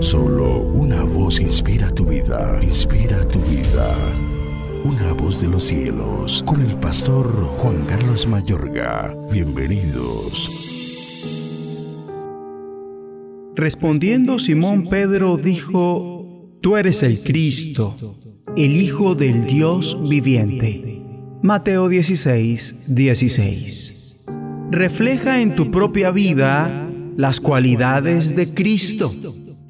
Solo una voz inspira tu vida, inspira tu vida. Una voz de los cielos, con el pastor Juan Carlos Mayorga. Bienvenidos. Respondiendo Simón Pedro dijo, Tú eres el Cristo, el Hijo del Dios viviente. Mateo 16, 16. Refleja en tu propia vida las cualidades de Cristo.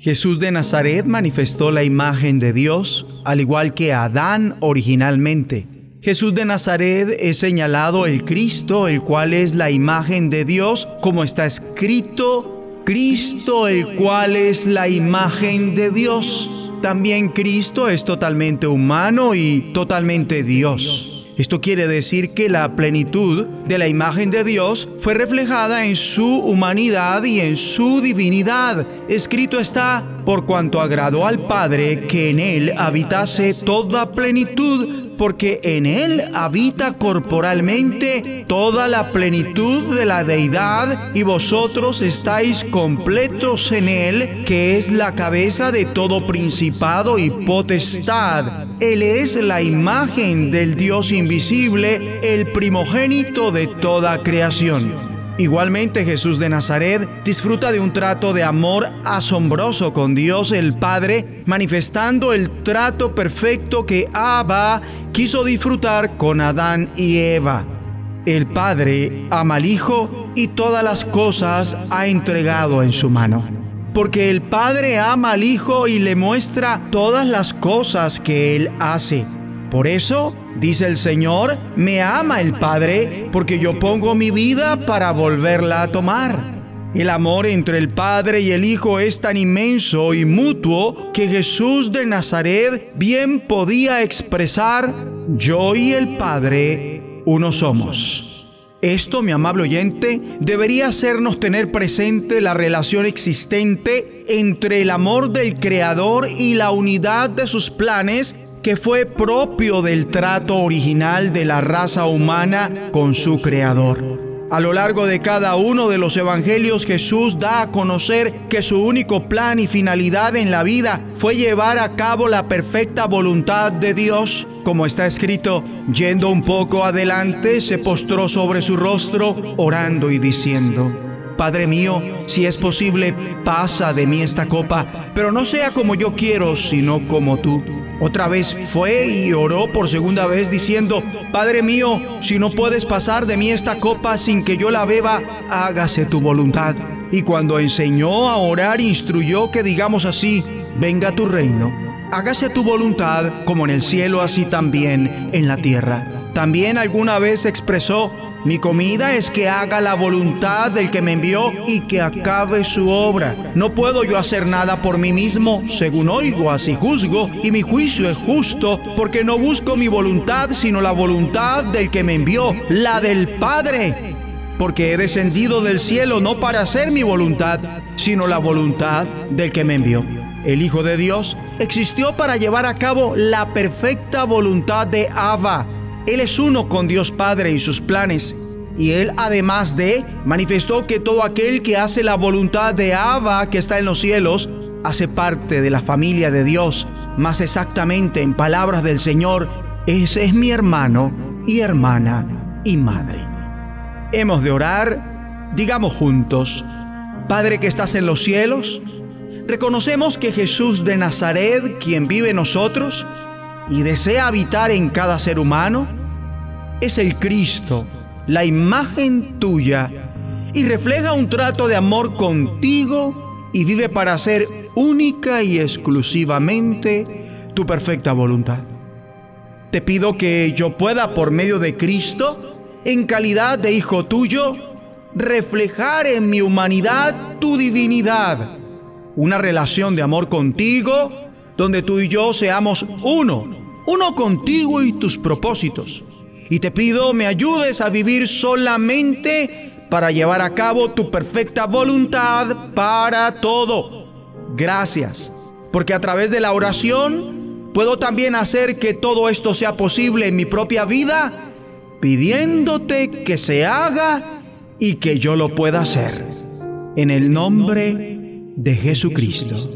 Jesús de Nazaret manifestó la imagen de Dios, al igual que Adán originalmente. Jesús de Nazaret es señalado el Cristo, el cual es la imagen de Dios, como está escrito, Cristo, el cual es la imagen de Dios. También Cristo es totalmente humano y totalmente Dios. Esto quiere decir que la plenitud de la imagen de Dios fue reflejada en su humanidad y en su divinidad. Escrito está, por cuanto agradó al Padre que en él habitase toda plenitud porque en Él habita corporalmente toda la plenitud de la deidad y vosotros estáis completos en Él, que es la cabeza de todo principado y potestad. Él es la imagen del Dios invisible, el primogénito de toda creación. Igualmente Jesús de Nazaret disfruta de un trato de amor asombroso con Dios el Padre, manifestando el trato perfecto que Abba quiso disfrutar con Adán y Eva. El Padre ama al Hijo y todas las cosas ha entregado en su mano. Porque el Padre ama al Hijo y le muestra todas las cosas que Él hace. Por eso, dice el Señor, me ama el Padre, porque yo pongo mi vida para volverla a tomar. El amor entre el Padre y el Hijo es tan inmenso y mutuo que Jesús de Nazaret bien podía expresar, yo y el Padre uno somos. Esto, mi amable oyente, debería hacernos tener presente la relación existente entre el amor del Creador y la unidad de sus planes que fue propio del trato original de la raza humana con su Creador. A lo largo de cada uno de los evangelios Jesús da a conocer que su único plan y finalidad en la vida fue llevar a cabo la perfecta voluntad de Dios. Como está escrito, yendo un poco adelante, se postró sobre su rostro, orando y diciendo, Padre mío, si es posible, pasa de mí esta copa, pero no sea como yo quiero, sino como tú. Otra vez fue y oró por segunda vez diciendo, Padre mío, si no puedes pasar de mí esta copa sin que yo la beba, hágase tu voluntad. Y cuando enseñó a orar, instruyó que digamos así, venga tu reino, hágase tu voluntad como en el cielo, así también en la tierra. También alguna vez expresó, mi comida es que haga la voluntad del que me envió y que acabe su obra. No puedo yo hacer nada por mí mismo, según oigo, así juzgo, y mi juicio es justo, porque no busco mi voluntad, sino la voluntad del que me envió, la del Padre. Porque he descendido del cielo no para hacer mi voluntad, sino la voluntad del que me envió. El Hijo de Dios existió para llevar a cabo la perfecta voluntad de Abba él es uno con Dios Padre y sus planes. Y Él además de manifestó que todo aquel que hace la voluntad de Abba que está en los cielos, hace parte de la familia de Dios. Más exactamente, en palabras del Señor, ese es mi hermano y hermana y madre. Hemos de orar, digamos juntos, Padre que estás en los cielos, reconocemos que Jesús de Nazaret, quien vive en nosotros, y desea habitar en cada ser humano, es el Cristo, la imagen tuya, y refleja un trato de amor contigo y vive para ser única y exclusivamente tu perfecta voluntad. Te pido que yo pueda, por medio de Cristo, en calidad de hijo tuyo, reflejar en mi humanidad tu divinidad, una relación de amor contigo, donde tú y yo seamos uno, uno contigo y tus propósitos. Y te pido me ayudes a vivir solamente para llevar a cabo tu perfecta voluntad para todo. Gracias, porque a través de la oración puedo también hacer que todo esto sea posible en mi propia vida, pidiéndote que se haga y que yo lo pueda hacer. En el nombre de Jesucristo.